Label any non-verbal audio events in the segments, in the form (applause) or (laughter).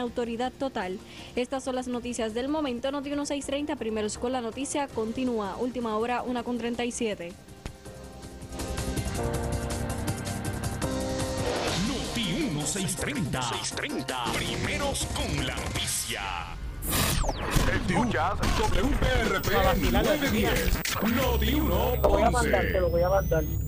autoridad total. Estas son las noticias del momento. Noti 1630, primero con la noticia, continúa. Última hora, 1 con 37. Noti 1630. 630. Primeros con la noticia. Escuchas WPRP 910. Noti 1 Lo voy a mandar, te lo voy a mandar.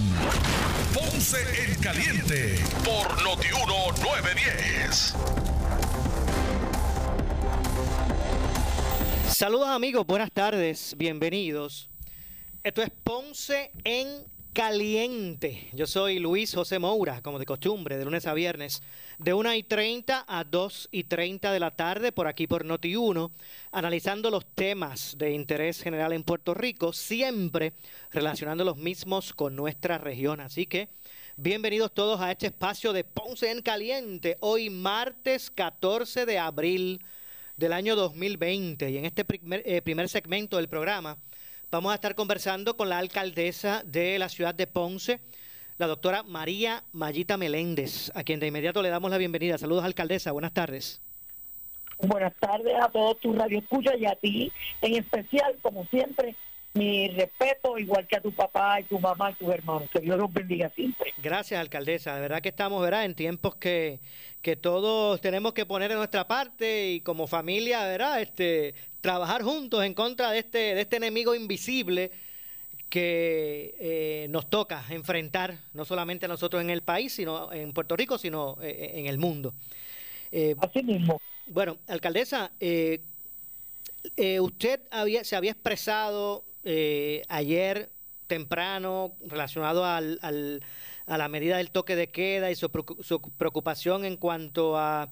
Ponce en Caliente por Notiuno 910. Saludos amigos, buenas tardes, bienvenidos. Esto es Ponce en Caliente. Yo soy Luis José Moura, como de costumbre, de lunes a viernes, de 1 y 30 a 2 y 30 de la tarde, por aquí por Noti1, analizando los temas de interés general en Puerto Rico, siempre relacionando los mismos con nuestra región. Así que bienvenidos todos a este espacio de Ponce en Caliente, hoy martes 14 de abril del año 2020. Y en este primer, eh, primer segmento del programa vamos a estar conversando con la alcaldesa de la ciudad de Ponce, la doctora María Mayita Meléndez, a quien de inmediato le damos la bienvenida. Saludos, alcaldesa. Buenas tardes. Buenas tardes a todos tus radioescuchas y a ti en especial, como siempre, mi respeto, igual que a tu papá y tu mamá y tus hermanos. Que Dios los bendiga siempre. Gracias, alcaldesa. De verdad que estamos ¿verdad? en tiempos que, que todos tenemos que poner en nuestra parte y como familia, ¿verdad? Este, trabajar juntos en contra de este, de este enemigo invisible que eh, nos toca enfrentar, no solamente a nosotros en el país, sino en Puerto Rico, sino eh, en el mundo. Eh, Así mismo. Bueno, alcaldesa, eh, eh, usted había, se había expresado eh, ayer temprano relacionado al, al, a la medida del toque de queda y su, su preocupación en cuanto a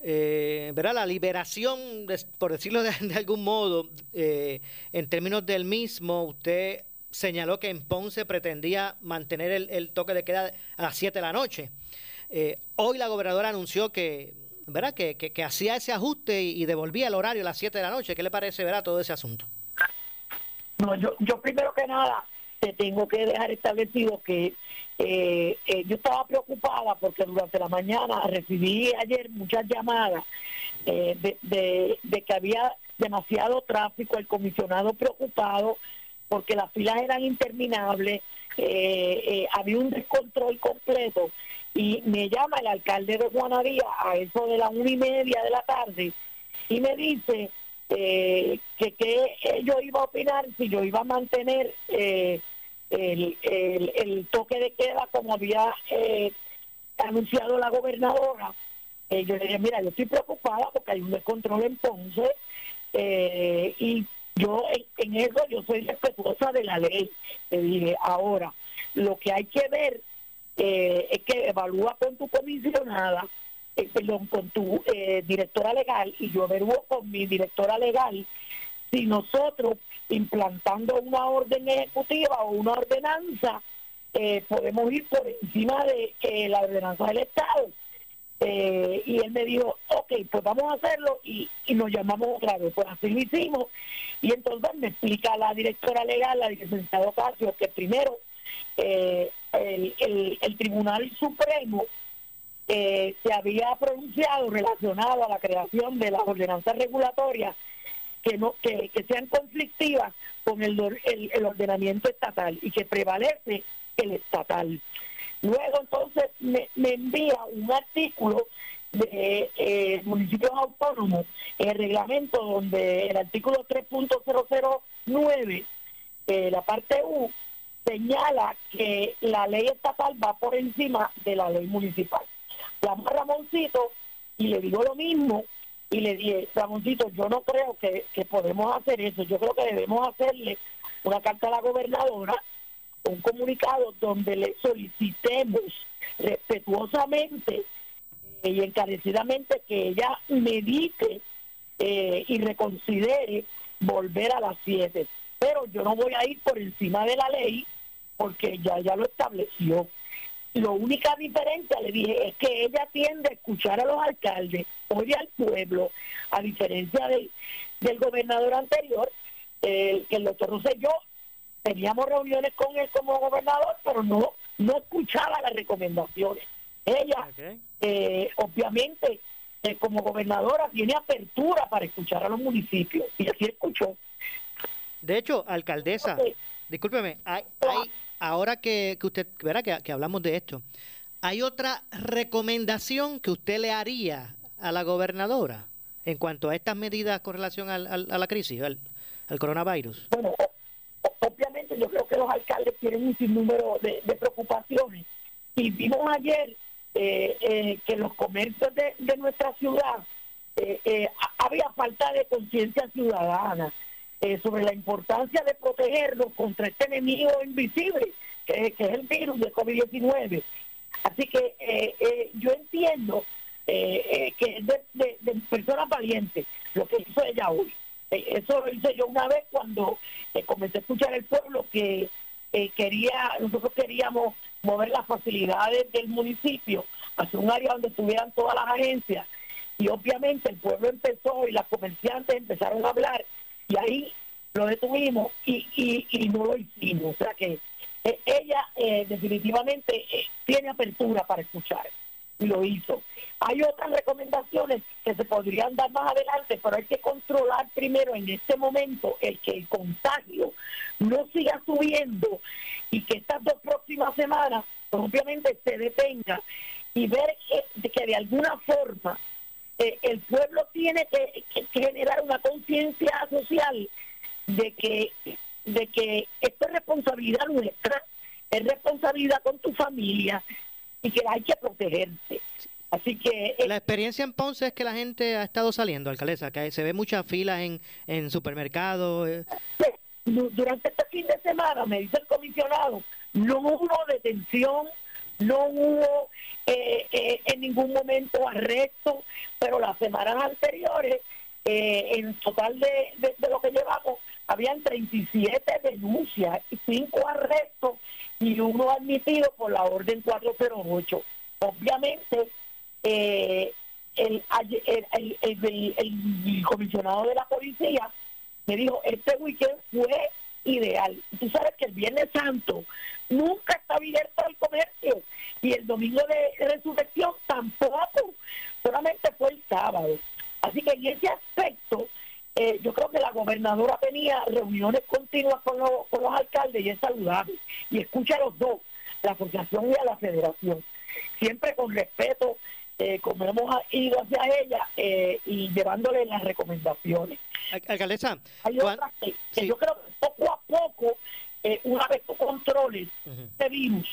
eh, ¿verdad? la liberación, de, por decirlo de, (laughs) de algún modo, eh, en términos del mismo, usted señaló que en Ponce pretendía mantener el, el toque de queda a las 7 de la noche. Eh, hoy la gobernadora anunció que, ¿verdad? Que, que, hacía ese ajuste y, devolvía el horario a las 7 de la noche. ¿Qué le parece ¿verdad? todo ese asunto? No, yo, yo primero que nada te tengo que dejar establecido que eh, eh, yo estaba preocupada porque durante la mañana recibí ayer muchas llamadas eh, de, de, que había demasiado tráfico, el comisionado preocupado porque las filas eran interminables, había un descontrol completo y me llama el alcalde de Juanadía a eso de las una y media de la tarde y me dice eh, que, que yo iba a opinar si yo iba a mantener eh, el, el, toque de queda como había eh, anunciado la gobernadora. Eh, yo le dije, mira, yo estoy preocupada porque hay un descontrol en Ponce eh, y yo en, eso yo soy respetuosa de la ley. Le dije, ahora, lo que hay que ver es que evalúa con tu comisionada eh, perdón, con tu eh, directora legal y yo averiguo con mi directora legal si nosotros implantando una orden ejecutiva o una ordenanza eh, podemos ir por encima de eh, la ordenanza del Estado. Y él me dijo, ok, pues vamos a hacerlo y, nos llamamos otra vez. Pues así lo hicimos. Y entonces me explica la directora legal, la licenciada Ocasio, que primero el, el, el Tribunal Supremo eh, se había pronunciado relacionado a la creación de las ordenanzas regulatorias que no que, que sean conflictivas con el, el, el, ordenamiento estatal y que prevalece el estatal. Luego entonces me, envía un artículo de eh, municipios autónomos, el reglamento donde el artículo 3.009, eh, la parte U, señala que la ley estatal va por encima de la ley municipal. Llamo a Ramoncito y le digo lo mismo y le dije, Ramoncito, yo no creo que, que podemos hacer eso, yo creo que debemos hacerle una carta a la gobernadora, un comunicado donde le solicitemos respetuosamente y encarecidamente que ella medite eh, y reconsidere volver a las 7. Pero yo no voy a ir por encima de la ley porque ya, ya lo estableció. La única diferencia, le dije, es que ella tiende a escuchar a los alcaldes, oye al pueblo, a diferencia del, del gobernador anterior, que el doctor Rosselló, teníamos reuniones con él como gobernador, pero no, no escuchaba las recomendaciones. Ella, eh, obviamente, eh, como gobernadora, tiene apertura para escuchar a los municipios, y así escuchó. De hecho, alcaldesa, discúlpeme, hay, hay, ahora que, que usted, verá que, que hablamos de esto, ¿hay otra recomendación que usted le haría a la gobernadora en cuanto a estas medidas con relación al, a la crisis, al, coronavirus? Bueno, obviamente yo creo que los alcaldes tienen un sinnúmero de, de preocupaciones y vimos ayer eh, eh, que los comercios de, de nuestra ciudad eh, había falta de conciencia ciudadana sobre la importancia de protegernos contra este enemigo invisible, que, es el virus del COVID-19. Así que yo entiendo que es de, de, personas valientes lo que hizo ella hoy. Eso lo hice yo una vez cuando comencé a escuchar el pueblo que quería, nosotros queríamos mover las facilidades del municipio hacia un área donde estuvieran todas las agencias y obviamente el pueblo empezó y las comerciantes empezaron a hablar y ahí lo detuvimos y, y, no lo hicimos. O sea que eh, ella eh, definitivamente eh, tiene apertura para escuchar lo hizo. Hay otras recomendaciones que se podrían dar más adelante, pero hay que controlar primero en este momento el que el contagio no siga subiendo y que estas dos próximas semanas pues, obviamente se detenga y ver que, que de alguna forma el pueblo tiene que, generar una conciencia social de que, de que esto es responsabilidad nuestra, es responsabilidad con tu familia y que hay que protegerse. Así que... Eh, la experiencia en Ponce es que la gente ha estado saliendo, alcaldesa, que se ve muchas filas en, en supermercados. Eh. Durante este fin de semana, me dice el comisionado, no hubo detención, no hubo eh, eh, en ningún momento arresto, pero las semanas anteriores, en total de, de, lo que llevamos, habían 37 denuncias, 5 arrestos y uno admitido por la orden 408. Obviamente, el, el, el, el, comisionado de la policía me dijo, este weekend fue ideal. Tú sabes que el Viernes Santo nunca está abierto el comercio y el domingo de resurrección tampoco, solamente fue el sábado. Así que en ese aspecto, eh, yo creo que la gobernadora tenía reuniones continuas con los, con los alcaldes y es saludable. Y escucha a los dos, la asociación y a la federación. Siempre con respeto, eh, como hemos ido hacia ella eh, y llevándole las recomendaciones. Alcaldesa, Hay otras que, yo creo que poco a poco eh, una vez tú controles este virus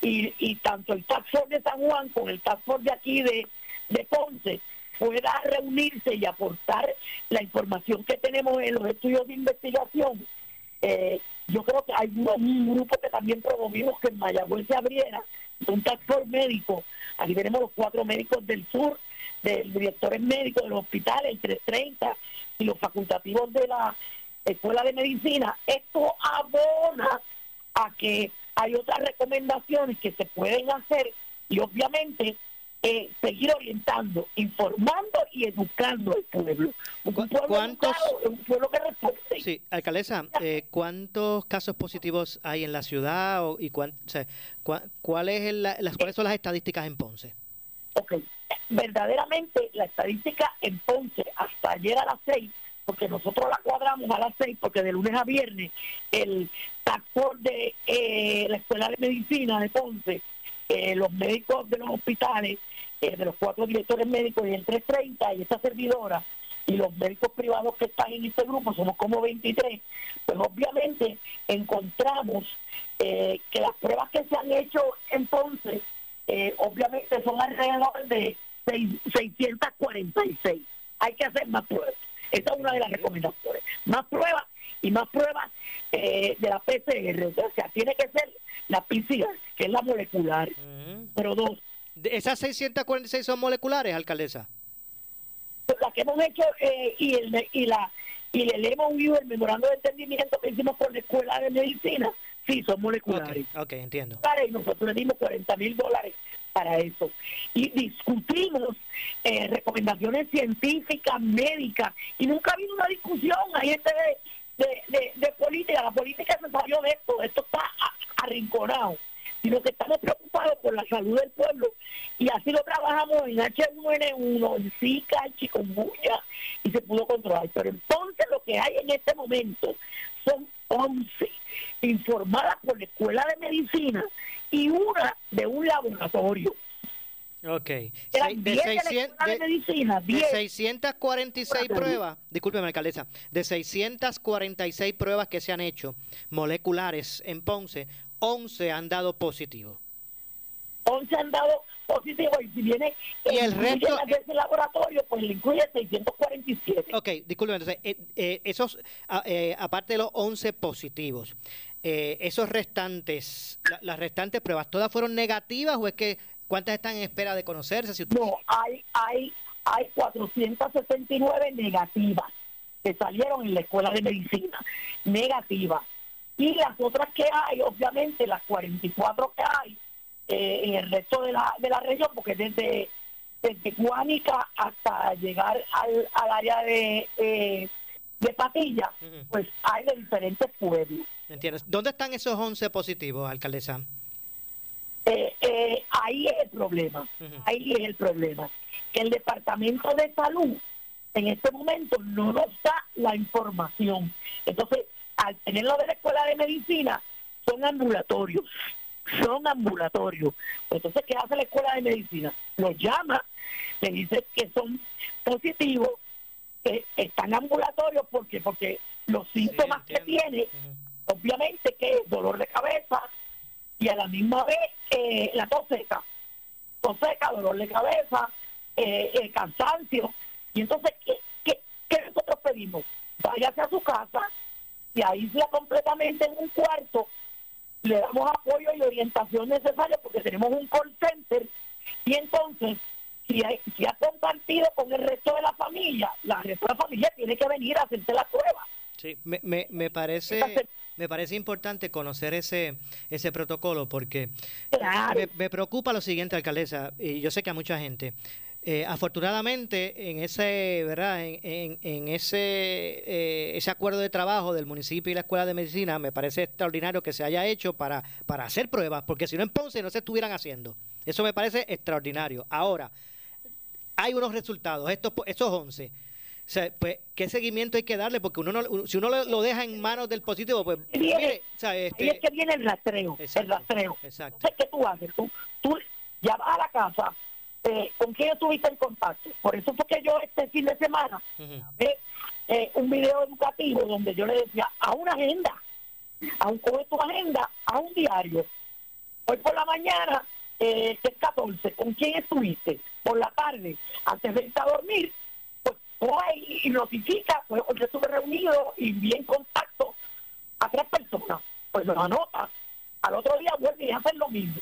y, y tanto el Task Force de San Juan con el Task Force de aquí de, de Ponce pueda reunirse y aportar la información que tenemos en los estudios de investigación, eh, yo creo que hay un, grupo que también promovimos que en Mayagüez se abriera, un task force médico, aquí tenemos los cuatro médicos del sur, del directores médicos de los hospitales, el 330 y los facultativos de la Escuela de Medicina, esto abona a que hay otras recomendaciones que se pueden hacer y obviamente eh, seguir orientando, informando y educando al pueblo. Un pueblo ¿Cuántos, un pueblo que responde. Sí, alcaldesa, eh, ¿cuántos casos positivos hay en la ciudad y cuál es las, cuáles son las estadísticas en Ponce? Ok, verdaderamente la estadística en Ponce hasta ayer a las seis porque nosotros la cuadramos a las seis, porque de lunes a viernes el actor de eh, la Escuela de Medicina de Ponce, eh, los médicos de los hospitales, eh, de los cuatro directores médicos y el 330 y esta servidora, y los médicos privados que están en este grupo, somos como 23, pues obviamente encontramos que las pruebas que se han hecho en Ponce, obviamente son alrededor de 646. Hay que hacer más pruebas. Esa es una de las recomendaciones. Más pruebas y más pruebas eh, de la PCR. O sea, tiene que ser la PCR, que es la molecular. Pero dos. ¿Esas 646 son moleculares, alcaldesa? la que hemos hecho eh, y, el, y la y le hemos visto el memorando de entendimiento que hicimos por la Escuela de Medicina, sí, son moleculares. Ok, okay entiendo. Y nosotros le dimos 40 mil dólares para eso. Y discutimos eh, recomendaciones científicas, médicas, y nunca ha habido una discusión. Hay gente de, de, de, política, la política se salió de esto, esto está arrinconado sino que estamos preocupados por la salud del pueblo y así lo trabajamos en H1N1, en Zika, en chikungunya y se pudo controlar. Pero entonces lo que hay en este momento son 11 informadas por la Escuela de Medicina y una de un laboratorio. Ok. de, 600, de, medicina, de 646 pruebas, discúlpeme alcaldesa, de 646 pruebas que se han hecho moleculares en Ponce, 11 han dado positivo. 11 han dado positivo y si viene y el resto de laboratorio pues le incluye 647 ok disculpe entonces eh, eh, esos eh, aparte de los 11 positivos esos restantes las restantes pruebas todas fueron negativas o es que cuántas están en espera de conocerse si no hay hay hay 469 negativas que salieron en la escuela de medicina negativas y las otras que hay, obviamente las 44 que hay eh, en el resto de la, de la región, porque desde, desde Guánica hasta llegar al, al área de, eh, de Patilla, pues hay de diferentes pueblos. ¿Entiendes? ¿Dónde están esos 11 positivos, alcaldesa? Eh, ahí es el problema, ahí es el problema. Que el Departamento de Salud en este momento no nos da la información. Entonces, al tenerlo de la escuela de medicina, son ambulatorios. Son ambulatorios. Entonces, ¿qué hace la escuela de medicina? Los llama, le dice que son positivos, que están ambulatorios, porque porque los síntomas que tiene, obviamente que es dolor de cabeza y a la misma vez eh, la tos seca. Tos seca, dolor de cabeza, eh, el cansancio. Y entonces, ¿qué, qué, qué nosotros pedimos? Váyase a su casa, se aísla completamente en un cuarto, le damos apoyo y orientación necesaria porque tenemos un call center y entonces si, hay, si ha compartido con el resto de la familia, la resto de la familia tiene que venir a hacerse la prueba. Sí, me, me, me parece me parece importante conocer ese ese protocolo porque me, me, preocupa lo siguiente, alcaldesa, y yo sé que a mucha gente. Eh, afortunadamente, en ese, ¿verdad? En, en, ese, eh, ese acuerdo de trabajo del municipio y la Escuela de Medicina, me parece extraordinario que se haya hecho para, para hacer pruebas, porque si no en Ponce no se estuvieran haciendo. Eso me parece extraordinario. Ahora, hay unos resultados, estos, esos 11. Pues, ¿qué seguimiento hay que darle? Porque uno no, si uno lo, deja en manos del positivo, pues... Mire, este es que viene el rastreo, el rastreo. Exacto. ¿qué tú haces? Tú, tú ya vas a la casa, eh, con quién estuviste en contacto. Por eso fue que yo este fin de semana eh, un video educativo donde yo le decía a una agenda, a un coge tu agenda, a un diario. Hoy por la mañana, eh, que es 14, ¿con quién estuviste? Por la tarde, antes de irte a dormir, y notifica, pues yo estuve reunido y vi en contacto a tres personas. Pues lo anota. Al otro día vuelve y hace lo mismo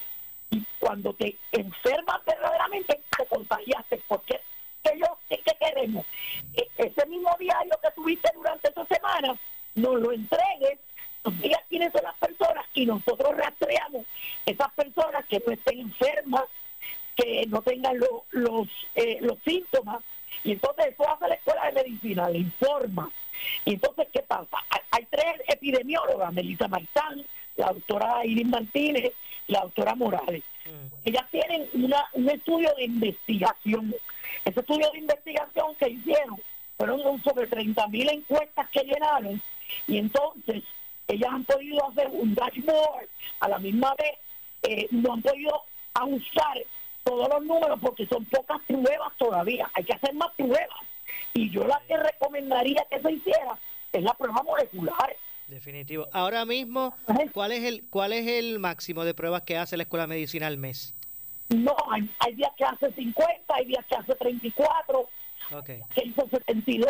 y cuando te enfermas verdaderamente te contagiaste porque ellos ¿qué, queremos e, ese mismo diario que tuviste durante esta semana nos lo entregues nos digas quiénes son las personas y nosotros rastreamos esas personas que no estén enfermas que no tengan los eh, los síntomas y entonces eso hace la escuela de medicina le informa y entonces qué pasa hay, tres epidemiólogas Melissa Marzán la doctora Iris Martínez la doctora Morales. Mm. Ellas tienen una, un estudio de investigación. Ese estudio de investigación que hicieron fueron sobre 30 mil encuestas que llenaron y entonces ellas han podido hacer un dashboard a la misma vez, eh, no han podido usar todos los números porque son pocas pruebas todavía, hay que hacer más pruebas. Y yo la que recomendaría que se hiciera es la prueba molecular Definitivo. Ahora mismo, ¿cuál es el cuál es el máximo de pruebas que hace la Escuela de Medicina al mes? No, hay, días que hace 50, hay días que hace 34, okay. que hizo 72,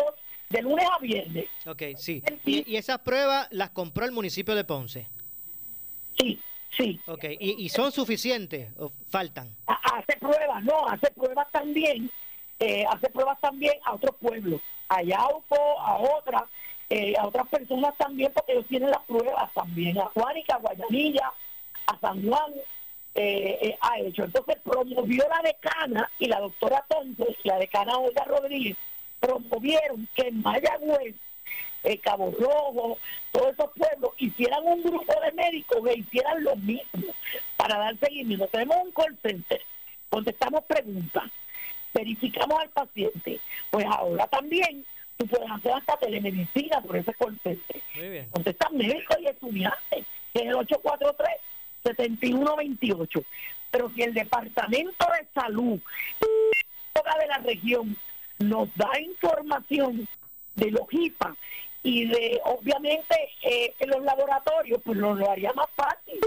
de lunes a viernes. Ok, sí. ¿Y, esas pruebas las compró el municipio de Ponce? Sí, sí. Ok, ¿y, son suficientes o faltan? Hace pruebas, no, hace pruebas también eh, hace pruebas también a otros pueblos, a Yauco, a otras, eh, a otras personas también, porque ellos tienen las pruebas también, a Juanica, a Guayanilla, a San Juan, eh, eh, ha hecho. Entonces promovió la decana y la doctora Tonto y la decana Olga Rodríguez, promovieron que en Mayagüez, eh, Cabo Rojo, todos esos pueblos hicieran un grupo de médicos que hicieran lo mismo para dar seguimiento. Tenemos un call center, contestamos preguntas, verificamos al paciente. Pues ahora también tú puedes hacer hasta telemedicina por ese call center. Muy bien. Contestan médicos y estudiantes, que es el 843-7128. Pero si el Departamento de Salud de la región nos da información de los HIPA y de, obviamente, eh, en los laboratorios, pues nos lo haría más fácil.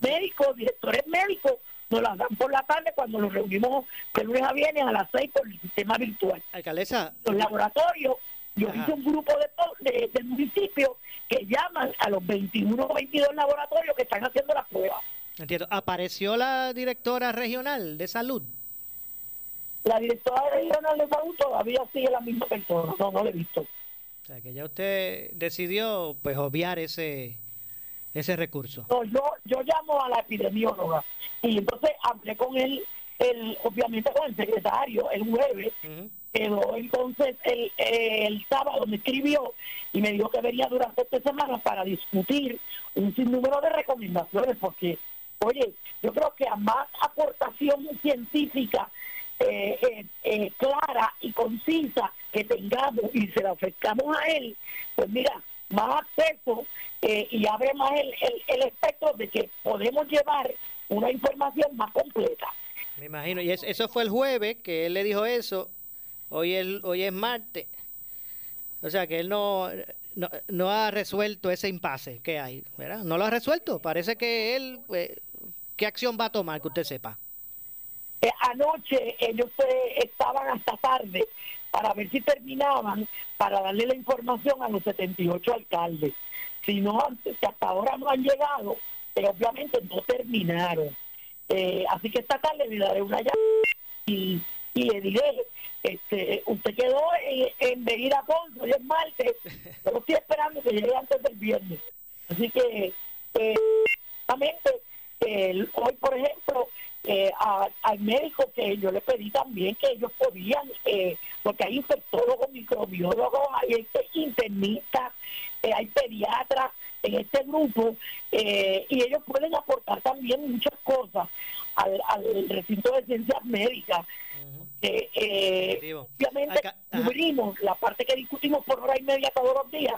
Médicos, directores médicos, nos las dan por la tarde cuando nos reunimos de lunes a viernes a las seis por el sistema virtual. Alcaldesa, Los laboratorios, yo Ajá. hice un grupo de, de, del municipio que llaman a los 21 o 22 laboratorios que están haciendo las pruebas. entiendo, ¿apareció la directora regional de salud? La directora regional de salud todavía sigue la misma persona, no, no la he visto. O sea, que ya usted decidió pues obviar ese, ese recurso. No, yo, yo llamo a la epidemióloga y entonces hablé con él, el, obviamente con el secretario, el jueves, Ujú. quedó entonces el, el sábado me escribió y me dijo que venía durante esta semana para discutir un sinnúmero de recomendaciones porque, oye, yo creo que a más aportación científica eh, eh, eh, clara y concisa que tengamos y se la ofrezcamos a él, pues mira, más acceso eh, y abre más el, el, el espectro de que podemos llevar una información más completa. Me imagino. Y es- eso fue el jueves que él le dijo eso. Hoy es, hoy es martes. O sea que él no, no, no ha resuelto ese impasse que hay, ¿verdad? No lo ha resuelto. Parece que él, pues, ¿qué acción va a tomar que usted sepa? Eh, anoche ellos estaban hasta tarde para ver si terminaban, para darle la información a los 78 alcaldes. Si no, antes, que hasta ahora no han llegado, pero obviamente no terminaron. Eh, así que esta tarde le daré una llamada y, y le diré, este, usted quedó en, en venir a Ponce, hoy es martes, pero estoy esperando que llegue antes del viernes. Así que, eh, hoy, por ejemplo, eh, a- al médico que yo le pedí también que ellos podían, eh, porque hay infectólogos, microbiólogos, hay este internista, eh, hay pediatras en este grupo, eh, y ellos pueden aportar también muchas cosas al, al recinto de ciencias médicas. Eh, obviamente Acá- cubrimos la parte que discutimos por hora y media todos los días,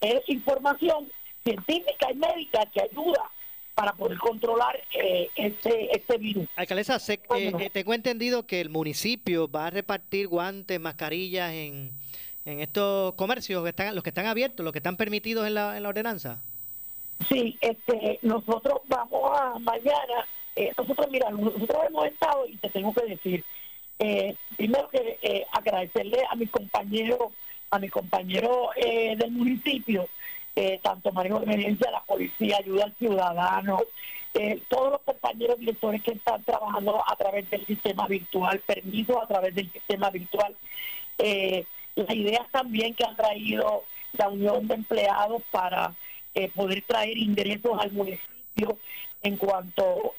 es información científica y médica que ayuda para poder controlar eh, este, este virus. Alcaldesa, sé- ¿Cómo eh, no? eh, tengo entendido que el municipio va a repartir guantes, mascarillas en, en estos comercios que están, los que están abiertos, los que están permitidos en la, en la ordenanza. Sí, este, nosotros vamos a mañana, eh, nosotros, mira, nosotros hemos estado, y te tengo que decir, eh, primero que eh, agradecerle a mis compañeros, a mis compañeros eh, del municipio, eh, tanto manejo de emergencia, la policía, ayuda al ciudadano, eh, todos los compañeros directores que están trabajando a través del sistema virtual, permisos a través del sistema virtual, eh, las ideas también que han traído la Unión de Empleados para eh, poder traer ingresos al municipio en cuanto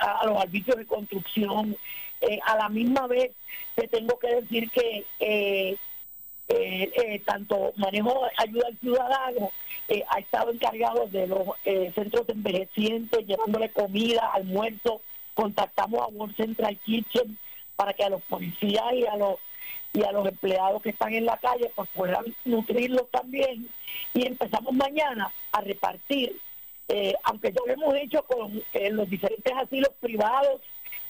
a, los arbitrios de construcción. A la misma vez, te tengo que decir que eh, eh, tanto manejo ayuda al ciudadano eh, ha estado encargado de los eh, centros de envejecientes, llevándole comida, almuerzo. Contactamos a World Central Kitchen para que a los policías y a los y a los empleados que están en la calle pues puedan nutrirlos también y empezamos mañana a repartir aunque ya lo hemos hecho con los diferentes asilos privados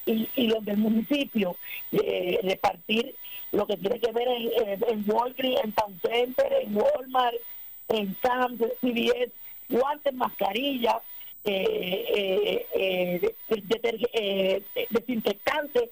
y, y los del municipio eh, repartir lo que tiene que ver en, en, en Walgreens, en Town Center, en Walmart, en Sam's, CVS, guantes, mascarillas, eh, eh, eh, de- deterg- eh, desinfectantes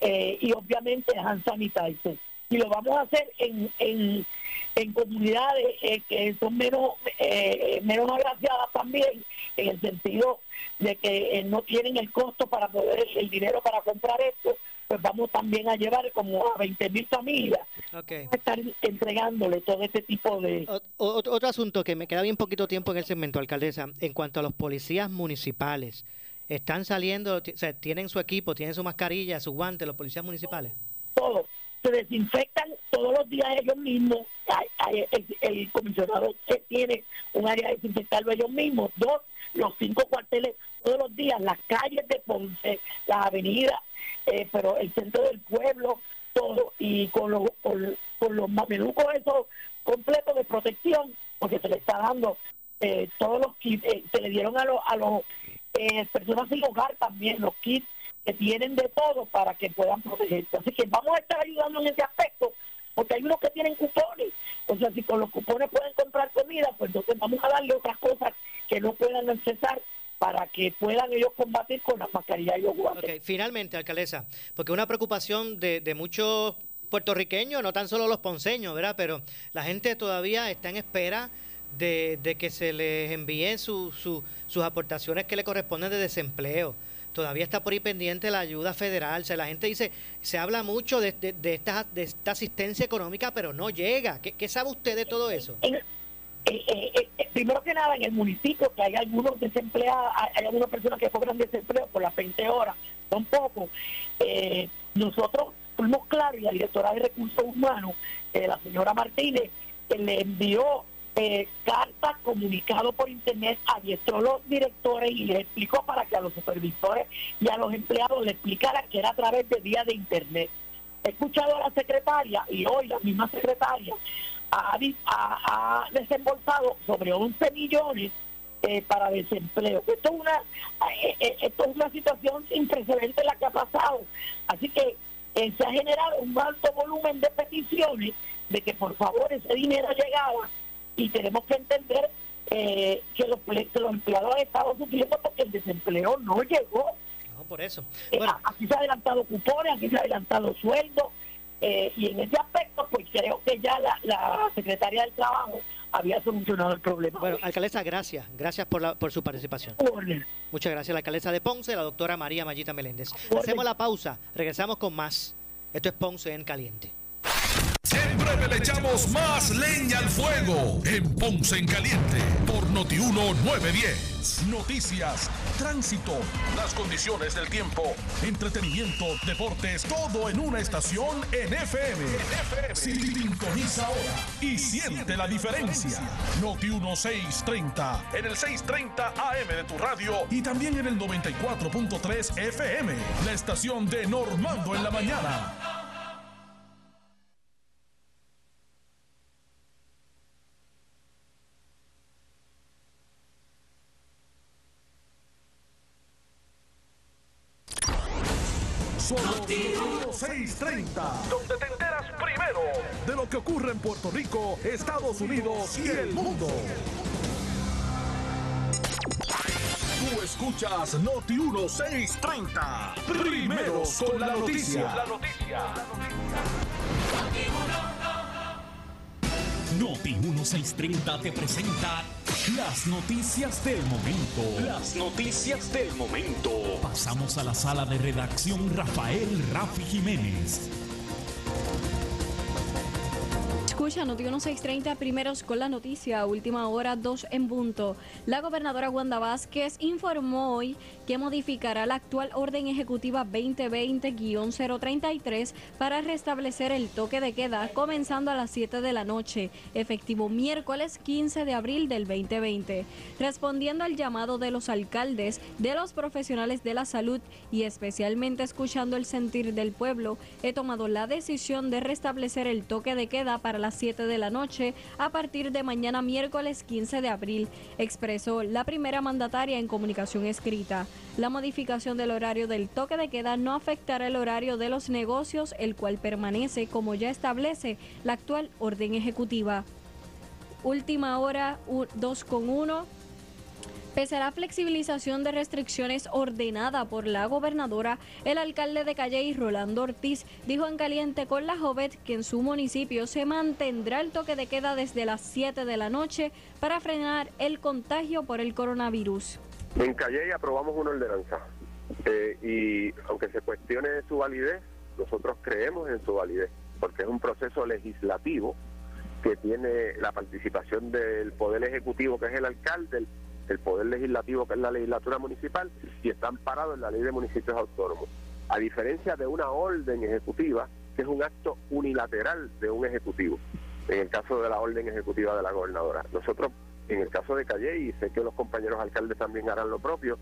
eh, y obviamente hand sanitizer. Y lo vamos a hacer en, en, en comunidades eh, que son menos, eh, menos agraciadas también, en el sentido de que eh, no tienen el costo para poder, el dinero para comprar esto, pues vamos también a llevar como a 20 mil familias. Okay. A estar entregándole todo este tipo de... otro asunto que me queda bien poquito tiempo en el segmento, alcaldesa, en cuanto a los policías municipales. ¿Están saliendo, o sea, tienen su equipo, tienen su mascarilla, su guante, los policías municipales? Todo. Se desinfectan todos los días ellos mismos. el, comisionado tiene un área de desinfectarlo ellos mismos. Dos, los cinco cuarteles todos los días, las calles de Ponce, las avenidas, eh, pero el centro del pueblo, todo, y con los, con, los mamelucos esos completos de protección, porque se le está dando eh, todos los kits, eh, se le dieron a los, a los personas sin hogar también los kits que tienen de todo para que puedan protegerse. Así que vamos a estar ayudando en ese aspecto, porque hay unos que tienen cupones, o sea, si con los cupones pueden comprar comida, pues entonces vamos a darle otras cosas que no puedan accesar para que puedan ellos combatir con las mascarillas y los guantes. Finalmente, alcaldesa, porque una preocupación de, muchos puertorriqueños, no tan solo los ponceños, ¿verdad? Pero la gente todavía está en espera de, que se les envíen su, sus aportaciones que le corresponden de desempleo. Todavía está por ahí pendiente la ayuda federal. O sea, la gente dice, se habla mucho de, esta, de esta asistencia económica, pero no llega. ¿Qué, sabe usted de todo eso? Eh, eh, eh, primero que nada, en el municipio, que hay algunos desempleados, hay algunas personas que cobran desempleo por las 20 horas, son pocos. nosotros fuimos claros y la directora de Recursos Humanos, la señora Martínez, le envió cartas, comunicado por internet, adiestró los directores y les explicó para que a los supervisores y a los empleados le explicara que era a través de vía de internet. He escuchado a la secretaria y hoy la misma secretaria ha, desembolsado sobre 11 millones eh, para desempleo. Esto es, una, eh, eh, esto es una situación sin precedentes la que ha pasado. Así que se ha generado un alto volumen de peticiones de que por favor ese dinero llegaba y tenemos que entender que, los, los empleados han estado sufriendo porque el desempleo no llegó. No, por eso. aquí se ha adelantado cupones, aquí se ha adelantado sueldos, eh, y en ese aspecto, pues creo que ya la, la Secretaría del Trabajo había solucionado el problema. Bueno, alcaldesa, gracias. Gracias por, la, por su participación. Muchas gracias, la alcaldesa de Ponce, la doctora María Mayita Meléndez. Hacemos la pausa, regresamos con más. Esto es Ponce en Caliente. Siempre le echamos más leña al fuego en Ponce en Caliente por Notiuno 910. Noticias, tránsito, las condiciones del tiempo, entretenimiento, deportes, todo en una estación en FM. Sintoniza ahora y siente la diferencia. Noti 630 en el 630 AM de tu radio y también en el 94.3 FM, la estación de Normando en la mañana. Solo 630, donde te enteras primero de lo que ocurre en Puerto Rico, Estados Unidos y el mundo. Tú escuchas Noti 1630. Primeros con la noticia. La noticia. Noti 1630 te presenta las noticias del momento. Las noticias del momento. Pasamos a la sala de redacción Rafael Rafi Jiménez. Escucha, Noti 1630, primeros con la noticia, última hora, dos en punto. La gobernadora Wanda Vázquez informó hoy que modificará la actual orden ejecutiva 2020-033 para restablecer el toque de queda comenzando a las 7 de la noche, efectivo miércoles 15 de abril del 2020. Respondiendo al llamado de los alcaldes, de los profesionales de la salud y especialmente escuchando el sentir del pueblo, he tomado la decisión de restablecer el toque de queda para la 7 de la noche a partir de mañana miércoles 15 de abril, expresó la primera mandataria en comunicación escrita. La modificación del horario del toque de queda no afectará el horario de los negocios, el cual permanece como ya establece la actual orden ejecutiva. Última hora 2 con 1. Pese a la flexibilización de restricciones ordenada por la gobernadora, el alcalde de Calley, Rolando Ortiz, dijo en caliente con la Jovet que en su municipio se mantendrá el toque de queda desde las 7 de la noche para frenar el contagio por el coronavirus. En Calley aprobamos una ordenanza eh, y aunque se cuestione su validez, nosotros creemos en su validez porque es un proceso legislativo que tiene la participación del Poder Ejecutivo, que es el alcalde, Poder Legislativo, que es la legislatura municipal, y están parados en la ley de municipios autónomos. A diferencia de una orden ejecutiva, que es un acto unilateral de un ejecutivo, en el caso de la orden ejecutiva de la gobernadora. Nosotros, en el caso de Calle, y sé que los compañeros alcaldes también harán lo propio,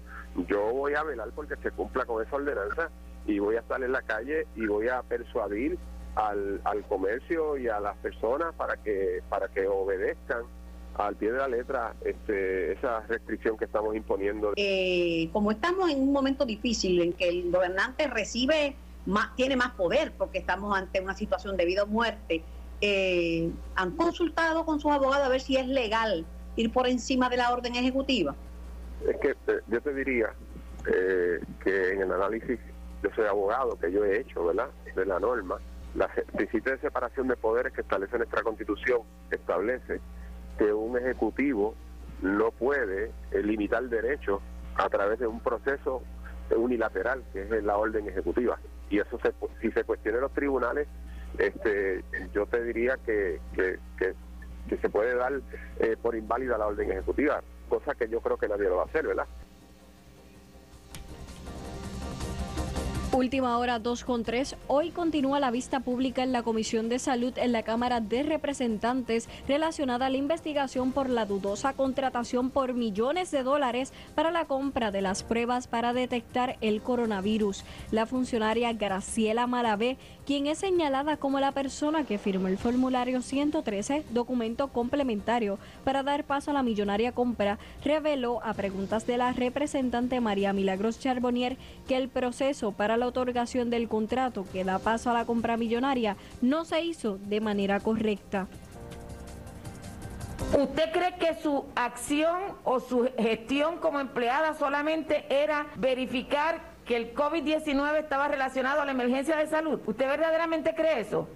yo voy a velar porque se cumpla con esa ordenanza y voy a estar en la calle y voy a persuadir al, al comercio y a las personas para que para que obedezcan al pie de la letra este, esa restricción que estamos imponiendo. Eh, como estamos en un momento difícil en que el gobernante recibe más, tiene más poder porque estamos ante una situación de vida o muerte, eh, ¿han consultado con sus abogados a ver si es legal ir por encima de la orden ejecutiva? Es que eh, yo te diría que en el análisis, yo soy abogado, que yo he hecho, ¿verdad?, de la norma, la principio de separación de poderes que establece nuestra constitución establece que un ejecutivo no puede limitar derechos a través de un proceso unilateral que es la orden ejecutiva. Y eso se, si se cuestiona en los tribunales este yo te diría que, que, que, se puede dar eh, por inválida la orden ejecutiva cosa que yo creo que nadie lo va a hacer verdad Última hora 2 con 3. Hoy continúa la vista pública en la Comisión de Salud en la Cámara de Representantes relacionada a la investigación por la dudosa contratación por millones de dólares para la compra de las pruebas para detectar el coronavirus. La funcionaria Graciela Malavé, quien es señalada como la persona que firmó el formulario 113, documento complementario para dar paso a la millonaria compra, reveló a preguntas de la representante María Milagros Charbonnier que el proceso para la otorgación del contrato que da paso a la compra millonaria no se hizo de manera correcta. ¿Usted cree que su acción o su gestión como empleada solamente era verificar que el COVID-19 estaba relacionado a la emergencia de salud? ¿Usted verdaderamente cree eso?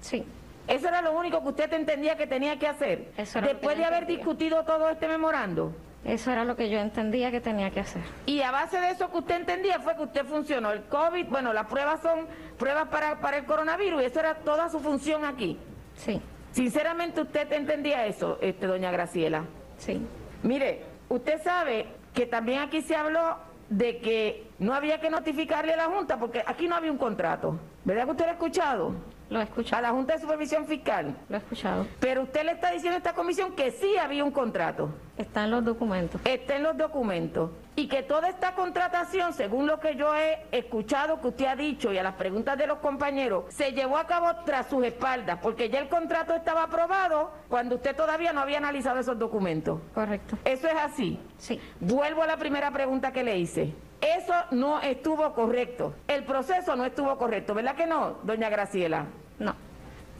Sí. ¿Eso era lo único que usted entendía que tenía que hacer? Después de haber discutido todo este memorando. Eso era lo que yo entendía que tenía que hacer. Y a base de eso que usted entendía fue que usted funcionó. El COVID, bueno, las pruebas son pruebas para, para el coronavirus y eso era toda su función aquí. Sí. Sinceramente, ¿usted entendía eso, este, doña Graciela? Sí. Mire, usted sabe que también aquí se habló de que no había que notificarle a la Junta porque aquí no había un contrato. ¿Verdad que usted lo ha escuchado? Lo he escuchado. A la Junta de Supervisión Fiscal. Lo he escuchado. Pero usted le está diciendo a esta comisión que sí había un contrato. Está en los documentos. Está en los documentos. Y que toda esta contratación, según lo que yo he escuchado que usted ha dicho y a las preguntas de los compañeros, se llevó a cabo tras sus espaldas, porque ya el contrato estaba aprobado cuando usted todavía no había analizado esos documentos. Correcto. ¿Eso es así? Sí. Vuelvo a la primera pregunta que le hice. Eso no estuvo correcto. El proceso no estuvo correcto, ¿verdad que no, doña Graciela? No.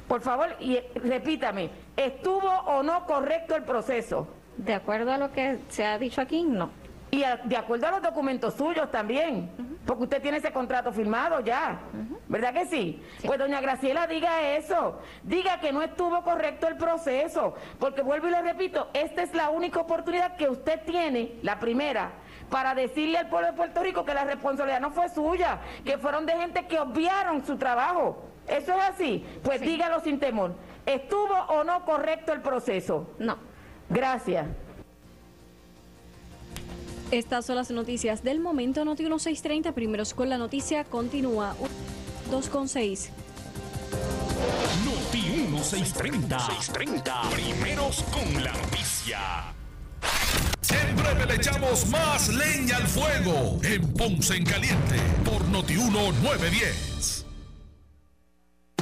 Por favor, y repítame, ¿estuvo o no correcto el proceso? De acuerdo a lo que se ha dicho aquí, no. Y de acuerdo a los documentos suyos también, porque usted tiene ese contrato firmado ya, ¿verdad que sí? Pues doña Graciela diga eso, diga que no estuvo correcto el proceso, porque vuelvo y le repito, esta es la única oportunidad que usted tiene, la primera, para decirle al pueblo de Puerto Rico que la responsabilidad no fue suya, que fueron de gente que obviaron su trabajo. ¿Eso es así? Pues dígalo sin temor. ¿Estuvo o no correcto el proceso? No. Gracias. Estas son las noticias del momento. Noti 1630, primeros con la noticia, continúa 2 con 6. Noti 1630. 630. Primeros con la noticia. Siempre le echamos más leña al fuego en Ponce en Caliente por Noti 1910.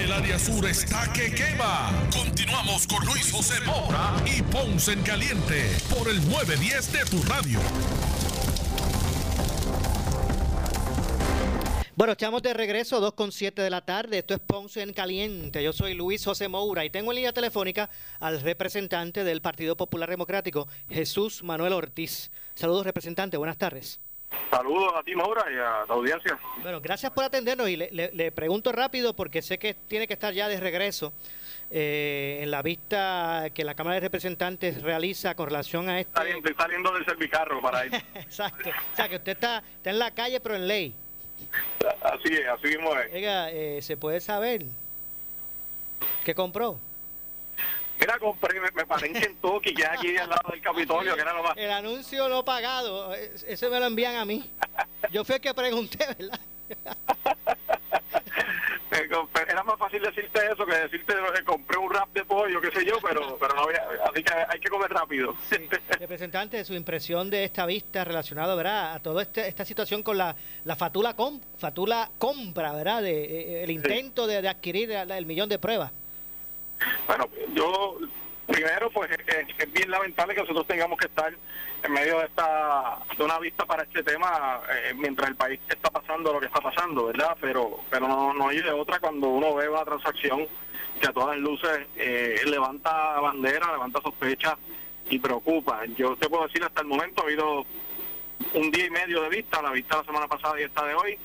El área sur está que quema. Continuamos con Luis José Moura y Ponce en Caliente por el 910 de tu radio. Bueno, estamos de regreso, 2 con 7 de la tarde. Esto es Ponce en Caliente. Yo soy Luis José Moura y tengo en línea telefónica al representante del Partido Popular Democrático, Jesús Manuel Ortiz. Saludos, representante. Buenas tardes. Saludos a ti, Maura, y a la audiencia. Bueno, gracias por atendernos y le, le- le pregunto rápido porque sé que tiene que estar ya de regreso eh, en la vista que la Cámara de Representantes realiza con relación a. Saliendo, estoy saliendo del servicarro para ir. (laughs) Exacto. O sea, que usted está, está en la calle pero en ley. Así es, así mismo es. Oiga, eh, ¿se puede saber qué compró? Mira, compré, me, me paré en Kentucky, que es aquí al lado del Capitolio, que era lo más... El anuncio no pagado, ese me lo envían a mí. Yo fui el que pregunté, ¿verdad? (laughs) eh, Era más fácil decirte eso que decirte que compré un rap de pollo, qué sé yo, pero pero no había... Así que hay que comer rápido. Representante, su impresión de esta vista relacionado, ¿verdad? A toda este- esta situación con la, la fatula, com, fatula compra, ¿verdad? De, eh, el intento de, de adquirir el millón de pruebas. Bueno, yo primero pues es, bien lamentable que nosotros tengamos que estar en medio de esta de una vista para este tema eh, mientras el país está pasando lo que está pasando, ¿verdad? Pero pero no, no hay de otra cuando uno ve una transacción que a todas luces eh, levanta bandera, levanta sospechas y preocupa. Yo te puedo decir hasta el momento ha habido un día y medio de vista, la vista de la semana pasada y esta de hoy,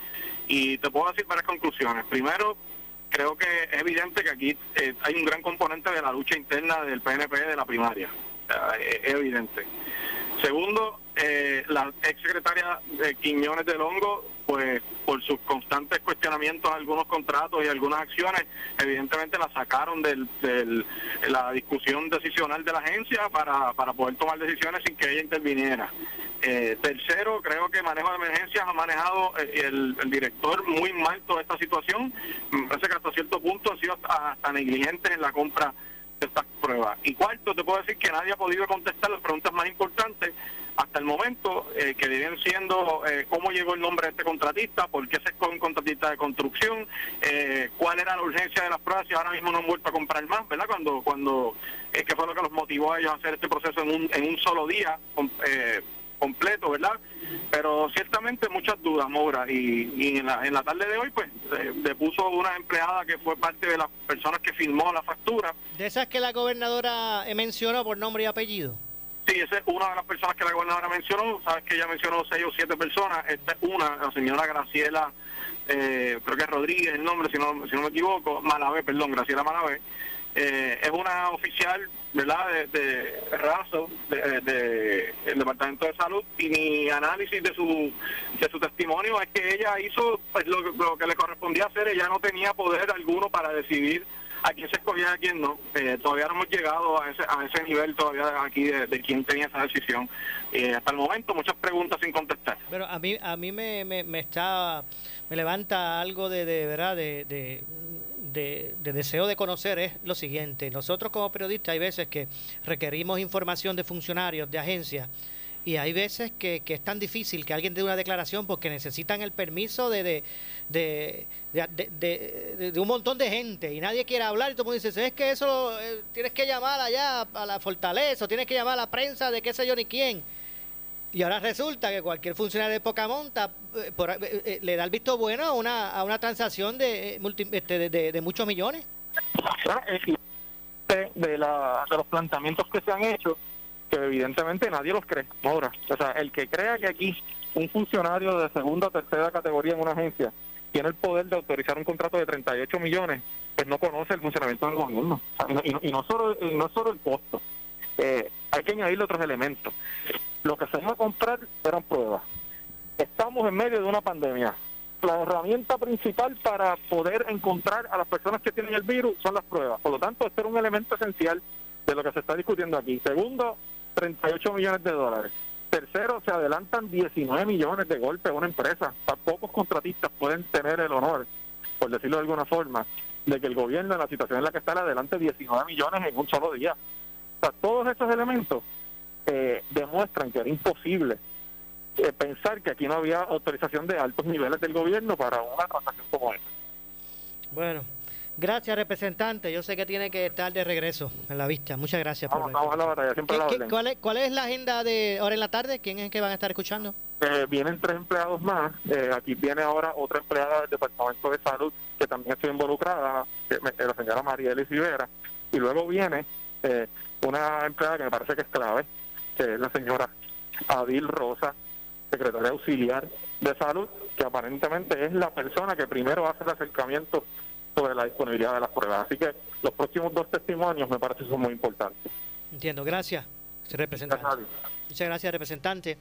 y te puedo decir varias conclusiones. Primero, creo que es evidente que aquí eh, hay un gran componente de la lucha interna del PNP de la primaria. Es evidente. Segundo, eh, la ex secretaria de Quiñones del Hongo, pues por sus constantes cuestionamientos a algunos contratos y algunas acciones, evidentemente la sacaron de del, la discusión decisional de la agencia para, para poder tomar decisiones sin que ella interviniera. Eh, tercero, creo que manejo de emergencias ha manejado eh, el, director muy mal toda esta situación. Me parece que hasta cierto punto han sido hasta, hasta negligentes en la compra estas pruebas. Y cuarto, te puedo decir que nadie ha podido contestar las preguntas más importantes hasta el momento, eh, que vienen siendo eh, cómo llegó el nombre de este contratista, por qué se escoge un contratista de construcción, eh, cuál era la urgencia de las pruebas y ahora mismo no han vuelto a comprar más, ¿verdad? Cuando, cuando eh, que fue lo que los motivó a ellos a hacer este proceso en un, en un solo día eh, completo, ¿verdad? Pero ciertamente muchas dudas, Moura, y, y en, la, en la tarde de hoy, pues, le puso una empleada que fue parte de las personas que firmó la factura, De esas que la gobernadora mencionó por nombre y apellido. Sí, esa es una de las personas que la gobernadora mencionó. Sabes que ella mencionó seis o siete personas. Esta es una, la señora Graciela, eh, creo que es Rodríguez el nombre, si no, si no me equivoco. Malavé, perdón, Graciela Malavé. Eh, es una oficial, ¿verdad?, de, de raso del de, el Departamento de Salud y mi análisis de su de su testimonio es que ella hizo pues, lo, lo que le correspondía hacer. Ella no tenía poder alguno para decidir a quién se escogía y a quién no. Eh, todavía no hemos llegado a ese, a ese nivel todavía aquí de, de quién tenía esa decisión. Eh, hasta el momento muchas preguntas sin contestar. Pero a mí, a mí me, me, me está, me levanta algo de, de verdad, de, de, de- de deseo de conocer es lo siguiente. Nosotros como periodistas hay veces que requerimos información de funcionarios, de agencias, y hay veces que, es tan difícil que alguien dé una declaración porque necesitan el permiso de, de, de, de- de- de- de un montón de gente y nadie quiere hablar y todo el mundo dice, es que eso eh, tienes que llamar allá a la fortaleza o tienes que llamar a la prensa de qué sé yo ni quién. Y ahora resulta que cualquier funcionario de poca monta eh, eh, eh, le da el visto bueno a una, a una transacción de, multi- este, de, de- muchos millones. de, la- de los planteamientos que se han hecho, que evidentemente nadie los cree ahora. O sea, el que crea que aquí un funcionario de segunda o tercera categoría en una agencia tiene el poder de autorizar un contrato de 38 millones, pues no conoce el funcionamiento del gobierno. Y, no, solo, no solo el costo, eh, hay que añadirle otros elementos. Lo que se iba a comprar eran pruebas. Estamos en medio de una pandemia. la herramienta principal para poder encontrar a las personas que tienen el virus son las pruebas. Por lo tanto, este es un elemento esencial de lo que se está discutiendo aquí. Segundo, 38 millones de dólares. Tercero, se adelantan 19 millones de golpes a una empresa. pocos contratistas pueden tener el honor, por decirlo de alguna forma, de que el gobierno en la situación en la que está le adelante 19 millones en un solo día. O sea, todos estos elementos eh, demuestran que era imposible eh, pensar que aquí no había autorización de altos niveles del gobierno para una transacción como esta. Bueno, gracias representante. Yo sé que tiene que estar de regreso en la vista. Muchas gracias. Vamos, por vamos a la batalla, siempre la cuál, es, ¿Cuál es la agenda de ahora en la tarde? ¿Quién es el que van a estar escuchando? Eh, vienen tres empleados más. Eh, aquí viene ahora otra empleada del Departamento de Salud que también estoy involucrada, que la señora María Elis Rivera. Y luego viene una empleada que me parece que es clave, que es la señora Adil Rosa, secretaria auxiliar de salud, que aparentemente es la persona que primero hace el acercamiento sobre la disponibilidad de las pruebas. Así que los próximos dos testimonios me parece son muy importantes. Entiendo, gracias, representante. Muchas gracias, representante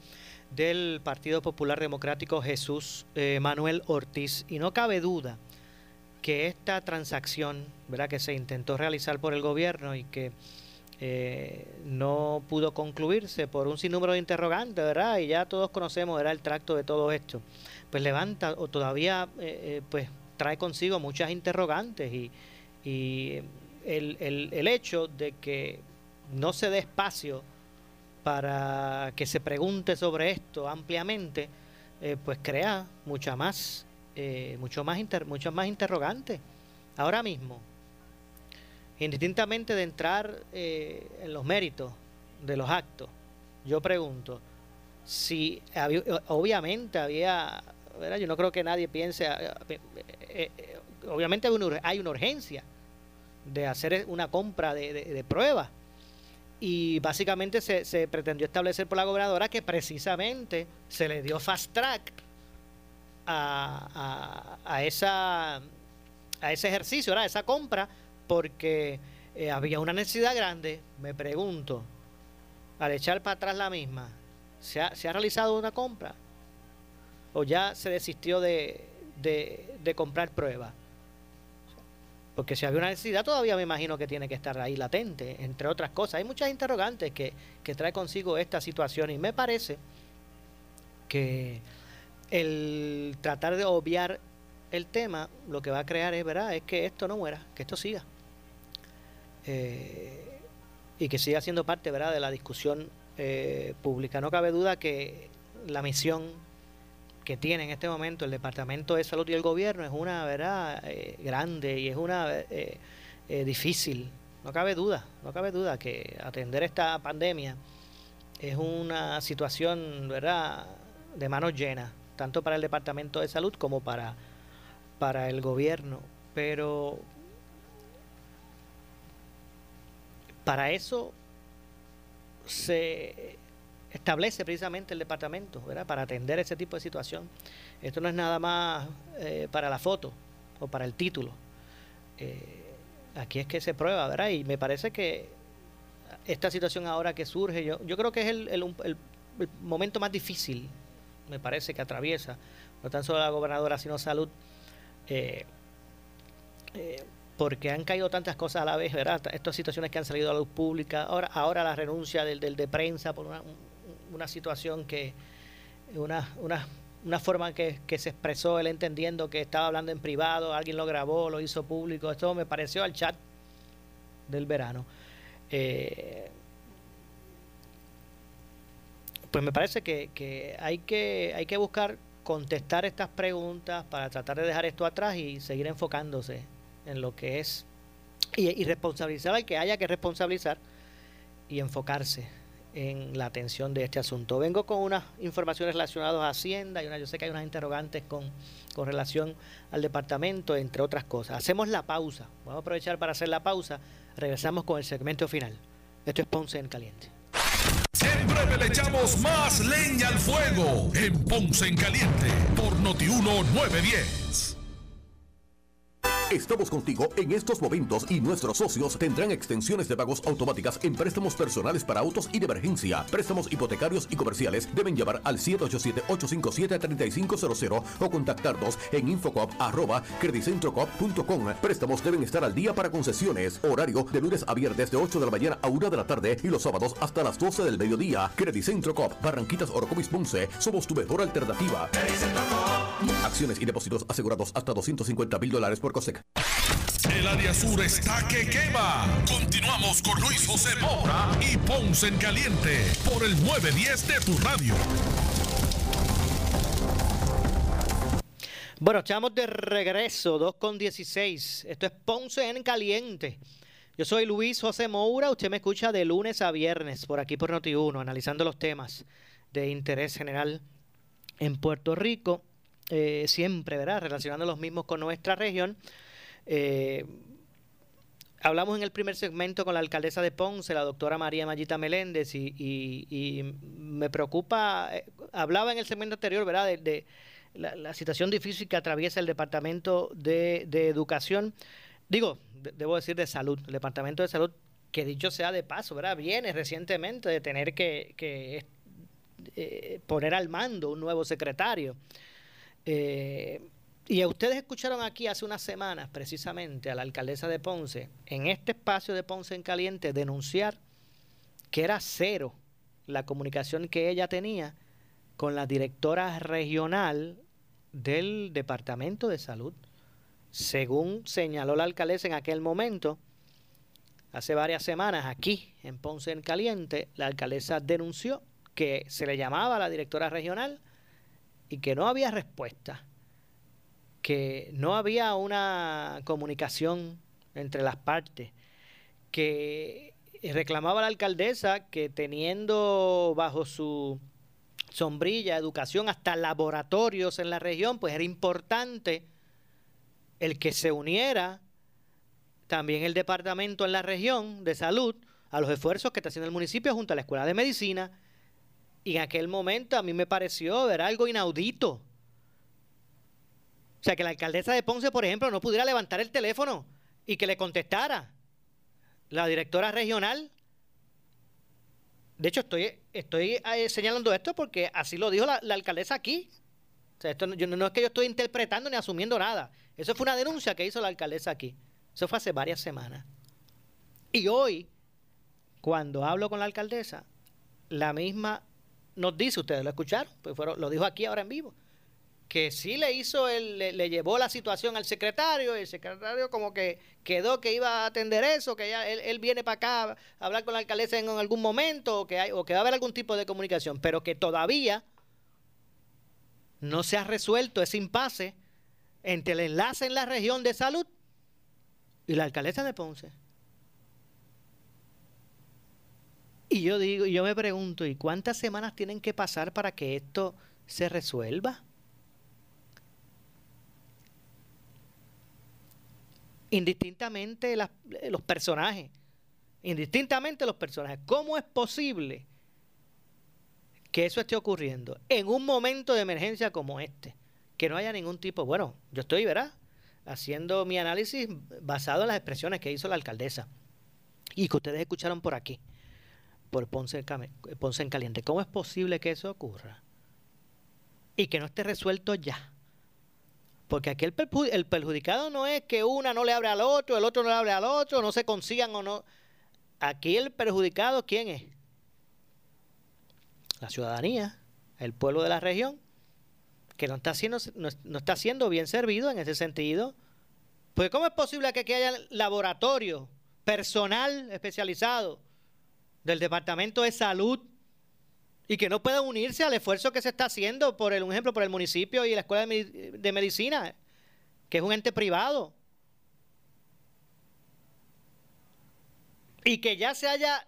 del Partido Popular Democrático Jesús eh, Manuel Ortiz. Y no cabe duda que esta transacción ¿verdad? que se intentó realizar por el gobierno y que eh, no pudo concluirse por un sinnúmero de interrogantes, ¿verdad? Y ya todos conocemos, era el tracto de todo esto. Pues levanta o todavía eh, eh, pues trae consigo muchas interrogantes y, el, el, el, hecho de que no se dé espacio para que se pregunte sobre esto ampliamente, pues crea mucha más, mucho más inter, muchos más interrogantes. Ahora mismo, indistintamente de entrar eh, en los méritos de los actos, yo pregunto si obviamente había, yo no creo que nadie piense, eh, eh, obviamente hay una, urgencia de hacer una compra de, pruebas. Y básicamente se, se, pretendió establecer por la gobernadora que precisamente se le dio fast track a, a, a esa a ese ejercicio, a esa compra porque eh, había una necesidad grande, me pregunto, al echar para atrás la misma, ¿se ha, realizado una compra? ¿O ya se desistió de, de, comprar pruebas? Porque si había una necesidad, todavía me imagino que tiene que estar ahí latente, entre otras cosas. Hay muchas interrogantes que, que trae consigo esta situación y me parece que el tratar de obviar el tema lo que va a crear es, ¿verdad? es que esto no muera, que esto siga. Eh, y que siga siendo parte ¿verdad? de la discusión eh, pública. No cabe duda que la misión que tiene en este momento el Departamento de Salud y el gobierno es una verdad eh, grande y es una difícil. No cabe duda, no cabe duda que atender esta pandemia es una situación verdad de manos llenas, tanto para el Departamento de Salud como para, para el gobierno. Pero Para eso se establece precisamente el departamento, ¿verdad? Para atender ese tipo de situación. Esto no es nada más eh, para la foto o para el título. Eh, aquí es que se prueba, ¿verdad? Y me parece que esta situación ahora que surge, yo, yo creo que es el, momento más difícil, me parece, que atraviesa, no tan solo la gobernadora, sino salud. Eh, porque han caído tantas cosas a la vez, ¿verdad? Estas situaciones que han salido a la luz pública, ahora, ahora la renuncia del, del de prensa por una, una situación que, una, una, una forma que, que, se expresó él entendiendo que estaba hablando en privado, alguien lo grabó, lo hizo público, esto me pareció al chat del verano. Eh, pues me parece que, que, hay que hay que buscar contestar estas preguntas para tratar de dejar esto atrás y seguir enfocándose en lo que es y, responsabilizar al que haya que responsabilizar y enfocarse en la atención de este asunto. Vengo con unas informaciones relacionadas a Hacienda y una, yo sé que hay unas interrogantes con, con relación al departamento, entre otras cosas. Hacemos la pausa. Vamos a aprovechar para hacer la pausa. Regresamos con el segmento final. Esto es Ponce en Caliente. Siempre le echamos más leña al fuego en Ponce en Caliente por Notiuno 910. Estamos contigo en estos momentos y nuestros socios tendrán extensiones de pagos automáticas en préstamos personales para autos y de emergencia. Préstamos hipotecarios y comerciales deben llamar al 787-857-3500 o contactarnos en infocoop arroba credicentrocoop.com. Préstamos deben estar al día para concesiones. Horario de lunes a viernes de 8 de la mañana a 1 de la tarde y los sábados hasta las 12 del mediodía. Credicentro Coop, Barranquitas, Orocovis, Ponce. Somos tu mejor alternativa. Acciones y depósitos asegurados hasta 250 mil dólares por COSEC. El área sur está que quema. Continuamos con Luis José Moura y Ponce en Caliente por el 910 de tu radio. Bueno, estamos de regreso, 2 con 16. Esto es Ponce en Caliente. Yo soy Luis José Moura. Usted me escucha de lunes a viernes por aquí por Noti1, analizando los temas de interés general en Puerto Rico. Eh, siempre, ¿verdad? Relacionando los mismos con nuestra región. Eh, hablamos en el primer segmento con la alcaldesa de Ponce, la doctora María Mayita Meléndez, y, me preocupa, eh, hablaba en el segmento anterior, ¿verdad?, de, la, situación difícil que atraviesa el Departamento de, Educación, digo, de- debo decir de Salud, el Departamento de Salud, que dicho sea de paso, ¿verdad?, viene recientemente de tener que, que, eh, poner al mando un nuevo secretario. Eh, y ustedes escucharon aquí hace unas semanas precisamente a la alcaldesa de Ponce, en este espacio de Ponce en Caliente, denunciar que era cero la comunicación que ella tenía con la directora regional del Departamento de Salud. Según señaló la alcaldesa en aquel momento, hace varias semanas aquí en Ponce en Caliente, la alcaldesa denunció que se le llamaba a la directora regional y que no había respuesta, que no había una comunicación entre las partes, que reclamaba la alcaldesa que teniendo bajo su sombrilla educación hasta laboratorios en la región, pues era importante el que se uniera también el departamento en la región de salud a los esfuerzos que está haciendo el municipio junto a la Escuela de Medicina. Y en aquel momento a mí me pareció ver algo inaudito. O sea, que la alcaldesa de Ponce, por ejemplo, no pudiera levantar el teléfono y que le contestara la directora regional. De hecho, estoy, estoy eh, señalando esto porque así lo dijo la, alcaldesa aquí. O sea, esto no, no es que yo estoy interpretando ni asumiendo nada. Eso fue una denuncia que hizo la alcaldesa aquí. Eso fue hace varias semanas. Y hoy, cuando hablo con la alcaldesa, la misma nos dice, ustedes lo escucharon, pues fueron, lo dijo aquí ahora en vivo, que sí le hizo, el, le, le llevó la situación al secretario, y el secretario como que quedó que iba a atender eso, que ya él, él viene para acá a hablar con la alcaldesa en algún momento, o que, hay, o que va a haber algún tipo de comunicación, pero que todavía no se ha resuelto ese impasse entre el enlace en la región de salud y la alcaldesa de Ponce. Y yo digo, yo me pregunto, ¿y cuántas semanas tienen que pasar para que esto se resuelva? Indistintamente las- los personajes, indistintamente los personajes, ¿cómo es posible que eso esté ocurriendo en un momento de emergencia como este? Que no haya ningún tipo, bueno, yo estoy, ¿verdad? Haciendo mi análisis basado en las expresiones que hizo la alcaldesa y que ustedes escucharon por aquí por Ponce, en Caliente. ¿Cómo es posible que eso ocurra? Y que no esté resuelto ya. Porque aquí el perjudicado no es que una no le abre al otro, el otro no le abre al otro, no se consigan o no. Aquí el perjudicado, ¿quién es? La ciudadanía, el pueblo de la región, que no está siendo, no, no está siendo bien servido en ese sentido. Pues ¿cómo es posible que aquí haya laboratorio, personal especializado del Departamento de Salud y que no puedan unirse al esfuerzo que se está haciendo por el, un ejemplo, por el municipio y la Escuela de, de Medicina, que es un ente privado? Y que ya se haya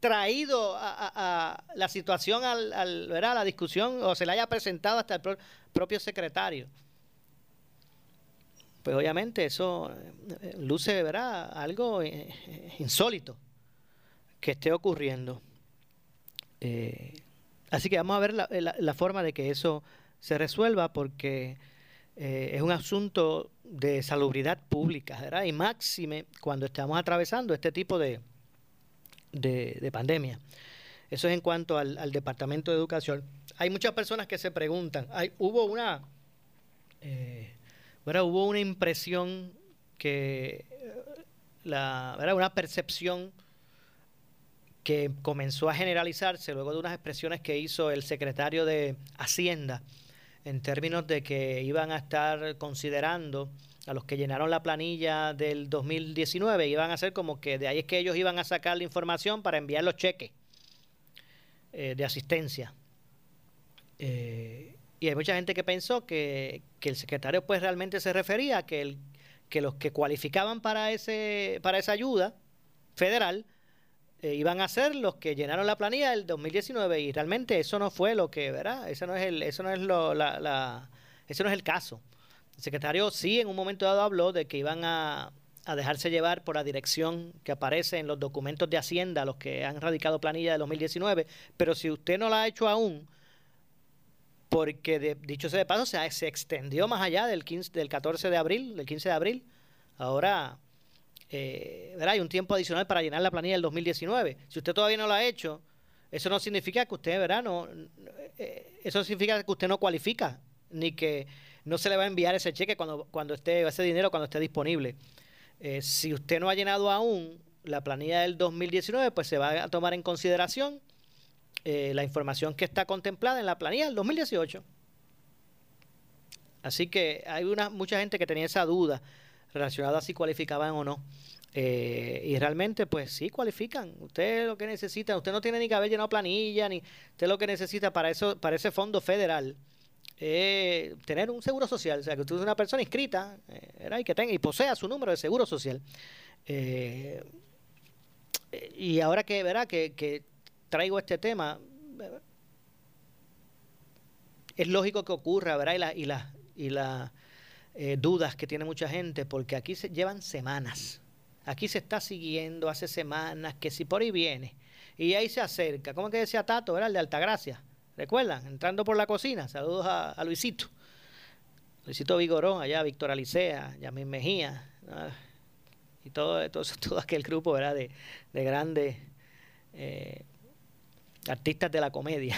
traído a, a- la situación al, al- la discusión o se le haya presentado hasta el pro- propio secretario. Pues obviamente eso eh, luce ¿verdad? algo eh, eh, insólito que esté ocurriendo. Eh, así que vamos a ver la, la- la forma de que eso se resuelva porque eh, es un asunto de salubridad pública, ¿verdad? Y máxime cuando estamos atravesando este tipo de, de, pandemia. Eso es en cuanto al, Departamento de Educación. Hay muchas personas que se preguntan, hay, hubo una, eh, hubo una impresión que, la, una percepción que comenzó a generalizarse luego de unas expresiones que hizo el secretario de Hacienda en términos de que iban a estar considerando a los que llenaron la planilla del 2019, iban a ser como que de ahí es que ellos iban a sacar la información para enviar los cheques eh, de asistencia. Eh, y hay mucha gente que pensó que, que, el secretario pues realmente se refería a que, el, que los que cualificaban para, ese, para esa ayuda federal eh, iban a ser los que llenaron la planilla del 2019 y realmente eso no fue lo que, ¿verdad? Eso no es el, eso no es lo, la, la, eso no es el caso. El secretario sí en un momento dado habló de que iban a, a dejarse llevar por la dirección que aparece en los documentos de Hacienda, los que han radicado planilla del 2019, pero si usted no la ha hecho aún, porque de, dicho sea de paso, se, se extendió más allá del, 15, del 14 de abril, del 15 de abril, ahora eh, hay un tiempo adicional para llenar la planilla del 2019. Si usted todavía no lo ha hecho, eso no significa que usted, ¿verdad? No, eh, eso significa que usted no cualifica, ni que no se le va a enviar ese cheque cuando, cuando esté, ese dinero cuando esté disponible. Eh, si usted no ha llenado aún la planilla del 2019, pues se va a tomar en consideración eh, la información que está contemplada en la planilla del 2018. Así que hay una mucha gente que tenía esa duda relacionado a si cualificaban o no. Eh, y realmente, pues sí cualifican. Usted lo que necesita, usted no tiene ni que haber llenado planilla, ni usted lo que necesita para eso, para ese fondo federal, es tener un seguro social. O sea, que usted es una persona inscrita eh, y que tenga y posea su número de seguro social. Eh, y ahora que verá que, que traigo este tema, es lógico que ocurra, ¿verdad? Y la, y la, y la eh, dudas que tiene mucha gente, porque aquí se llevan semanas. Aquí se está siguiendo hace semanas que si por ahí viene. Y ahí se acerca. ¿Cómo que decía Tato? Era el de Altagracia. ¿Recuerdan? Entrando por la cocina. Saludos a, Luisito. Luisito Vigorón, allá, Víctor Alicea, Yamín Mejía. y todo, todo, (laughs) todo, aquel grupo ¿verdad? De, de grandes eh, artistas de la comedia.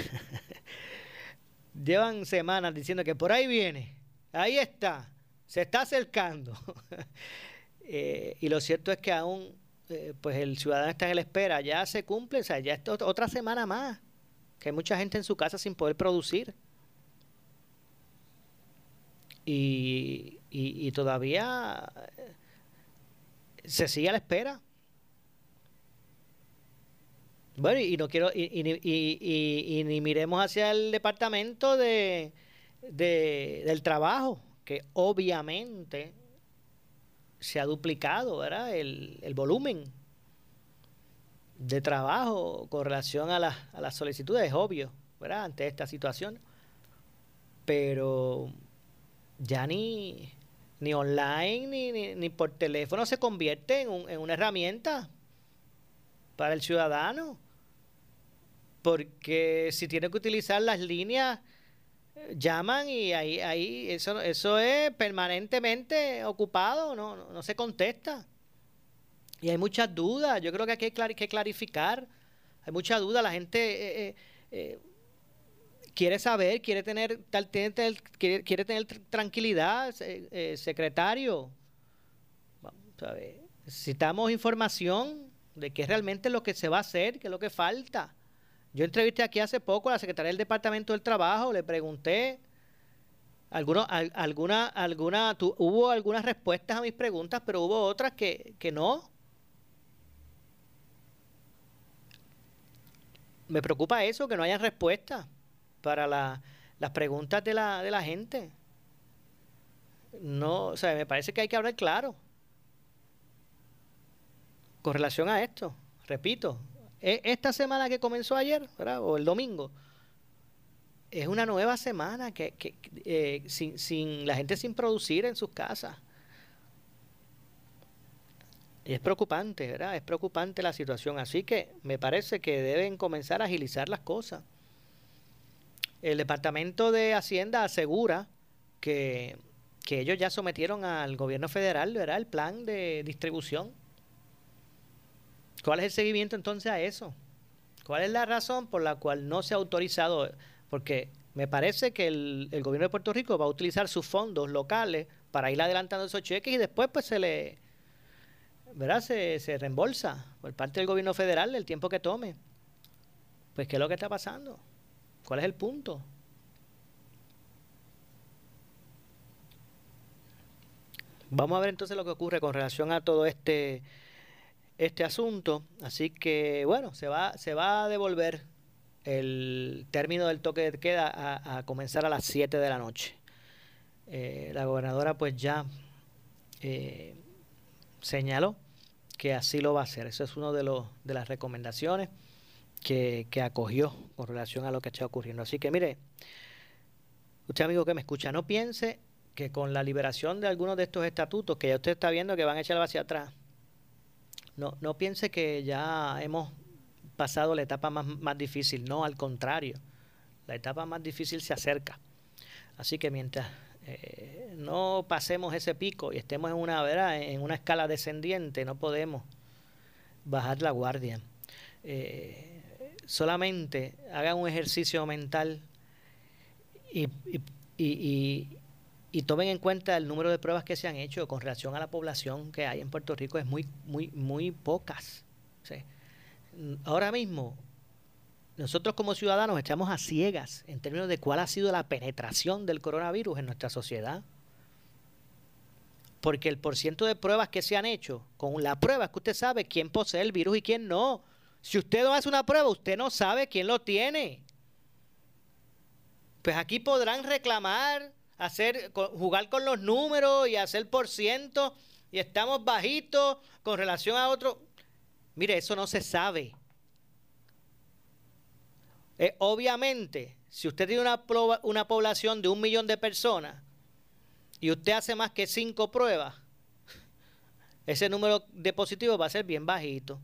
(laughs) Llevan semanas diciendo que por ahí viene. Ahí está se está acercando. (laughs) Eh, y lo cierto es que aún eh, pues el ciudadano está en la espera, ya se cumple, o sea, ya es otra semana más, que hay mucha gente en su casa sin poder producir. Y, y, todavía eh, se sigue a la espera. Bueno, y no quiero, y, y, y ni miremos hacia el departamento de, de, del trabajo que obviamente se ha duplicado ¿verdad? El, el volumen de trabajo con relación a, a las solicitudes, es obvio, ¿verdad? ante esta situación. Pero ya ni, ni online ni, ni, por teléfono se convierte en, un, en una herramienta para el ciudadano. Porque si tiene que utilizar las líneas llaman y ahí, ahí eso, eso es permanentemente ocupado, no, no, se contesta. Y hay muchas dudas, yo creo que aquí hay que clarificar, hay mucha duda, la gente eh, eh, eh, quiere saber, quiere tener, tal, quiere, quiere tener tranquilidad, secretario. Vamos a ver. Necesitamos información de qué es realmente lo que se va a hacer, qué es lo que falta. Yo entrevisté aquí hace poco a la secretaria del Departamento del Trabajo, le pregunté alguna, alguna, hubo algunas respuestas a mis preguntas, pero hubo otras que, no. Me preocupa eso, que no haya respuestas para las preguntas de la, de la gente. No, o sea, me parece que hay que hablar claro con relación a esto. Repito, esta semana que comenzó ayer, o el domingo, es una nueva semana que, eh, sin, sin, la gente sin producir en sus casas. Y es preocupante, ¿verdad? Es preocupante la situación. Así que me parece que deben comenzar a agilizar las cosas. El Departamento de Hacienda asegura que que ellos ya sometieron al gobierno federal, ¿verdad? El plan de distribución. ¿Cuál es el seguimiento entonces a eso? ¿Cuál es la razón por la cual no se ha autorizado? Porque me parece que el, gobierno de Puerto Rico va a utilizar sus fondos locales para ir adelantando esos cheques y después pues se le, ¿verdad? Se, se reembolsa por parte del gobierno federal el tiempo que tome. Pues ¿qué es lo que está pasando? ¿Cuál es el punto? Vamos a ver entonces lo que ocurre con relación a todo este este asunto. Así que, bueno, se va, se va a devolver el término del toque de queda a, comenzar a las 7 de la noche. Eh, la gobernadora pues ya eh, señaló que así lo va a hacer. Eso es una de, los, de las recomendaciones que, que acogió con relación a lo que está ocurriendo. Así que mire, usted amigo que me escucha, no piense que con la liberación de algunos de estos estatutos que ya usted está viendo que van a echar hacia atrás, no, no piense que ya hemos pasado la etapa más, más difícil, no, al contrario, la etapa más difícil se acerca. Así que mientras eh, no pasemos ese pico y estemos en una, ¿verdad? en una escala descendiente, no podemos bajar la guardia. Eh, solamente hagan un ejercicio mental y, tomen en cuenta el número de pruebas que se han hecho con relación a la población que hay en Puerto Rico es muy muy muy pocas ahora mismo nosotros como ciudadanos estamos a ciegas en términos de cuál ha sido la penetración del coronavirus en nuestra sociedad. Porque el porciento de pruebas que se han hecho con la prueba es que usted sabe quién posee el virus y quién no. Si usted no hace una prueba usted no sabe quién lo tiene. Pues aquí podrán reclamar hacer, jugar con los números y hacer por ciento y estamos bajitos con relación a otro. Mire, eso no se sabe. Eh, obviamente, si usted tiene una, una población de un millón de personas y usted hace más que cinco pruebas, ese número de positivos va a ser bien bajito.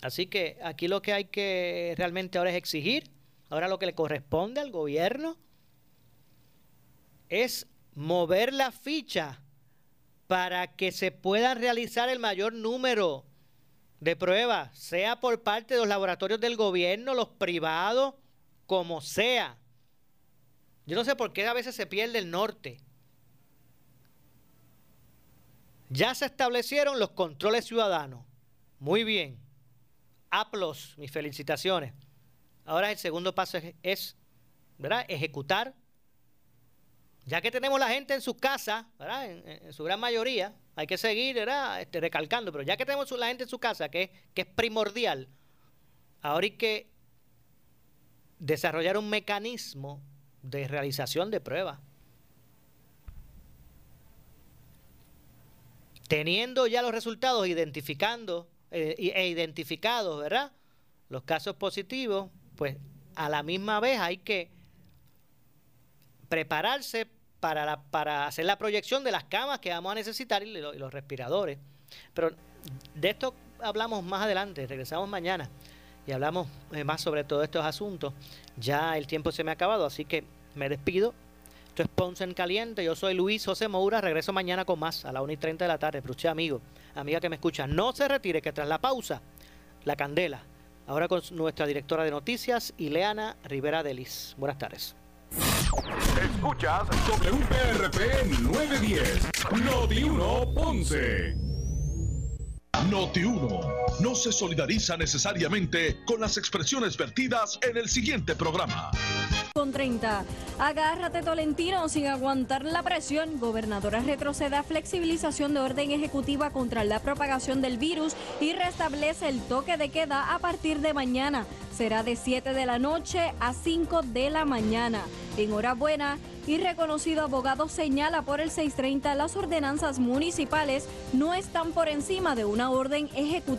Así que aquí lo que hay que realmente ahora es exigir, ahora lo que le corresponde al gobierno es mover la ficha para que se puedan realizar el mayor número de pruebas, sea por parte de los laboratorios del gobierno, los privados, como sea. Yo no sé por qué a veces se pierde el norte. Ya se establecieron los controles ciudadanos. Muy bien. Aplos, mis felicitaciones. Ahora el segundo paso es, es ¿verdad? ejecutar ya que tenemos la gente en sus casas, ¿verdad? En, su gran mayoría, hay que seguir ¿verdad? Este, recalcando, pero ya que tenemos la gente en su casa, que, que es primordial, ahora hay que desarrollar un mecanismo de realización de pruebas. Teniendo ya los resultados, identificando eh, e identificados, ¿verdad? Los casos positivos, pues a la misma vez hay que prepararse para, para hacer la proyección de las camas que vamos a necesitar y, los respiradores. Pero de esto hablamos más adelante, regresamos mañana y hablamos eh, más sobre todos estos asuntos. Ya el tiempo se me ha acabado, así que me despido. Esto es Ponce en Caliente. Yo soy Luis José Moura. Regreso mañana con más a las 1 y 30 de la tarde. Pero usted, amigo, amiga que me escucha, no se retire, que tras la pausa, la candela. Ahora con nuestra directora de noticias, Ileana Rivera Delis. Buenas tardes. Escuchas WPRP 910, Noti 1 Ponce. Noti 1 no se solidariza necesariamente con las expresiones vertidas en el siguiente programa. Con 30. Agárrate Tolentino sin aguantar la presión. Gobernadora retrocede a flexibilización de orden ejecutiva contra la propagación del virus y restablece el toque de queda a partir de mañana. Será de 7 de la noche a 5 de la mañana. Enhorabuena y reconocido abogado señala por el 630 las ordenanzas municipales no están por encima de una orden ejecutiva.